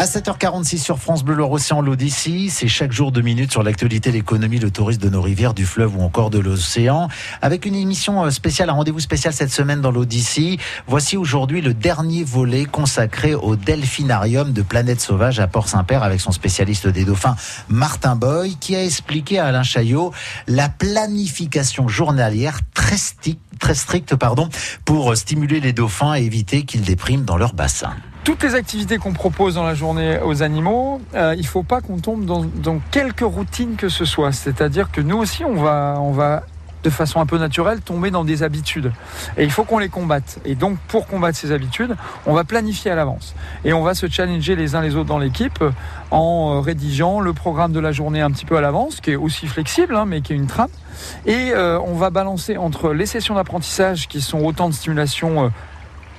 À 7h46 sur France Bleu Océan l'Odyssée, c'est chaque jour deux minutes sur l'actualité, l'économie, le tourisme de nos rivières, du fleuve ou encore de l'océan. Avec une émission euh, spéciale, un rendez-vous spécial cette semaine dans l'Odyssée. Voici aujourd'hui le dernier volet consacré au delphinarium de Planète Sauvage à Port-Saint-Père avec son spécialiste des dauphins Martin Boy qui a expliqué à Alain Chaillot la planification journalière très stricte pardon, pour stimuler les dauphins et éviter qu'ils dépriment dans leur bassin toutes les activités qu'on propose dans la journée aux animaux, euh, il ne faut pas qu'on tombe dans, dans, quelques routines que ce soit. C'est-à-dire que nous aussi, on va, on va de façon un peu naturelle tomber dans des habitudes. Et il faut qu'on les combatte. Et donc pour combattre ces habitudes, on va planifier à l'avance. Et on va se challenger les uns les autres dans l'équipe en euh, rédigeant le programme de la journée un petit peu à l'avance, qui est aussi flexible, hein, mais qui est une trame. Et euh, on va balancer entre les sessions d'apprentissage qui sont autant de stimulation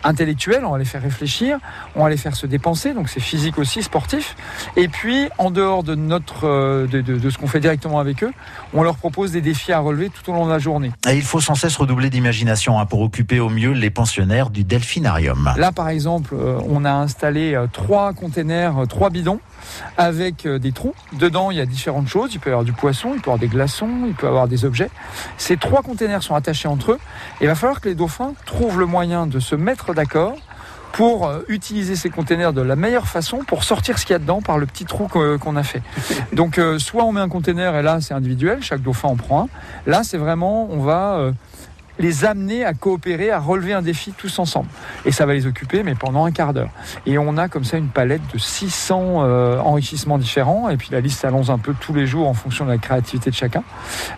intellectuels, on va les faire réfléchir, on va les faire se dépenser, donc c'est physique aussi, sportif. Et puis, en dehors de, notre, euh, de, ce qu'on fait directement avec eux, on leur propose des défis à relever tout au long de la journée. Et il faut sans cesse redoubler d'imagination hein, pour occuper au mieux les pensionnaires du delphinarium. Là, par exemple, euh, on a installé euh, trois containers, trois bidons avec des trous. Dedans, il y a différentes choses. Il peut y avoir du poisson, il peut y avoir des glaçons, il peut y avoir des objets. Ces trois containers sont attachés entre eux. Et il va falloir que les dauphins trouvent le moyen de se mettre d'accord pour euh, utiliser ces containers de la meilleure façon pour sortir ce qu'il y a dedans par le petit trou qu'on a fait. Donc euh, soit on met un container et là c'est individuel, chaque dauphin en prend un. Là c'est vraiment on va les amener à coopérer, à relever un défi tous ensemble. Et ça va les occuper, mais pendant un quart d'heure. Et on a comme ça une palette de 600 euh, enrichissements différents. Et puis la liste s'allonge un peu tous les jours en fonction de la créativité de chacun.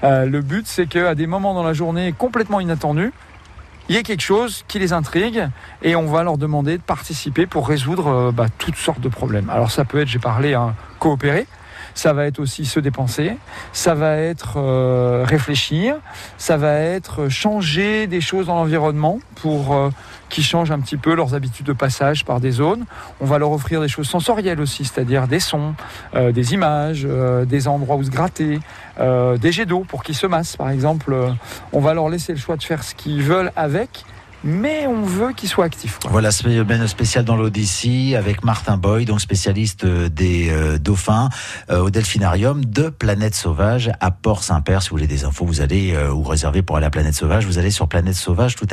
Euh, le but, c'est qu'à des moments dans la journée complètement inattendus, il y ait quelque chose qui les intrigue et on va leur demander de participer pour résoudre euh, bah, toutes sortes de problèmes. Alors ça peut être, j'ai parlé, hein, coopérer, ça va être aussi se dépenser, ça va être euh, réfléchir, ça va être changer des choses dans l'environnement pour euh, qu'ils changent un petit peu leurs habitudes de passage par des zones. On va leur offrir des choses sensorielles aussi, c'est-à-dire des sons, euh, des images, des endroits où se gratter, des jets d'eau pour qu'ils se massent par exemple. on va leur laisser le choix de faire ce qu'ils veulent avec mais on veut qu'il soit actif. Voilà, ben spécial dans l'Odyssée avec Martin Boy, donc spécialiste euh, des euh, dauphins euh, au delphinarium de Planète Sauvage à Port-Saint-Père. Si vous voulez des infos, vous allez ou réserver pour aller à Planète Sauvage, vous allez sur planète sauvage tout.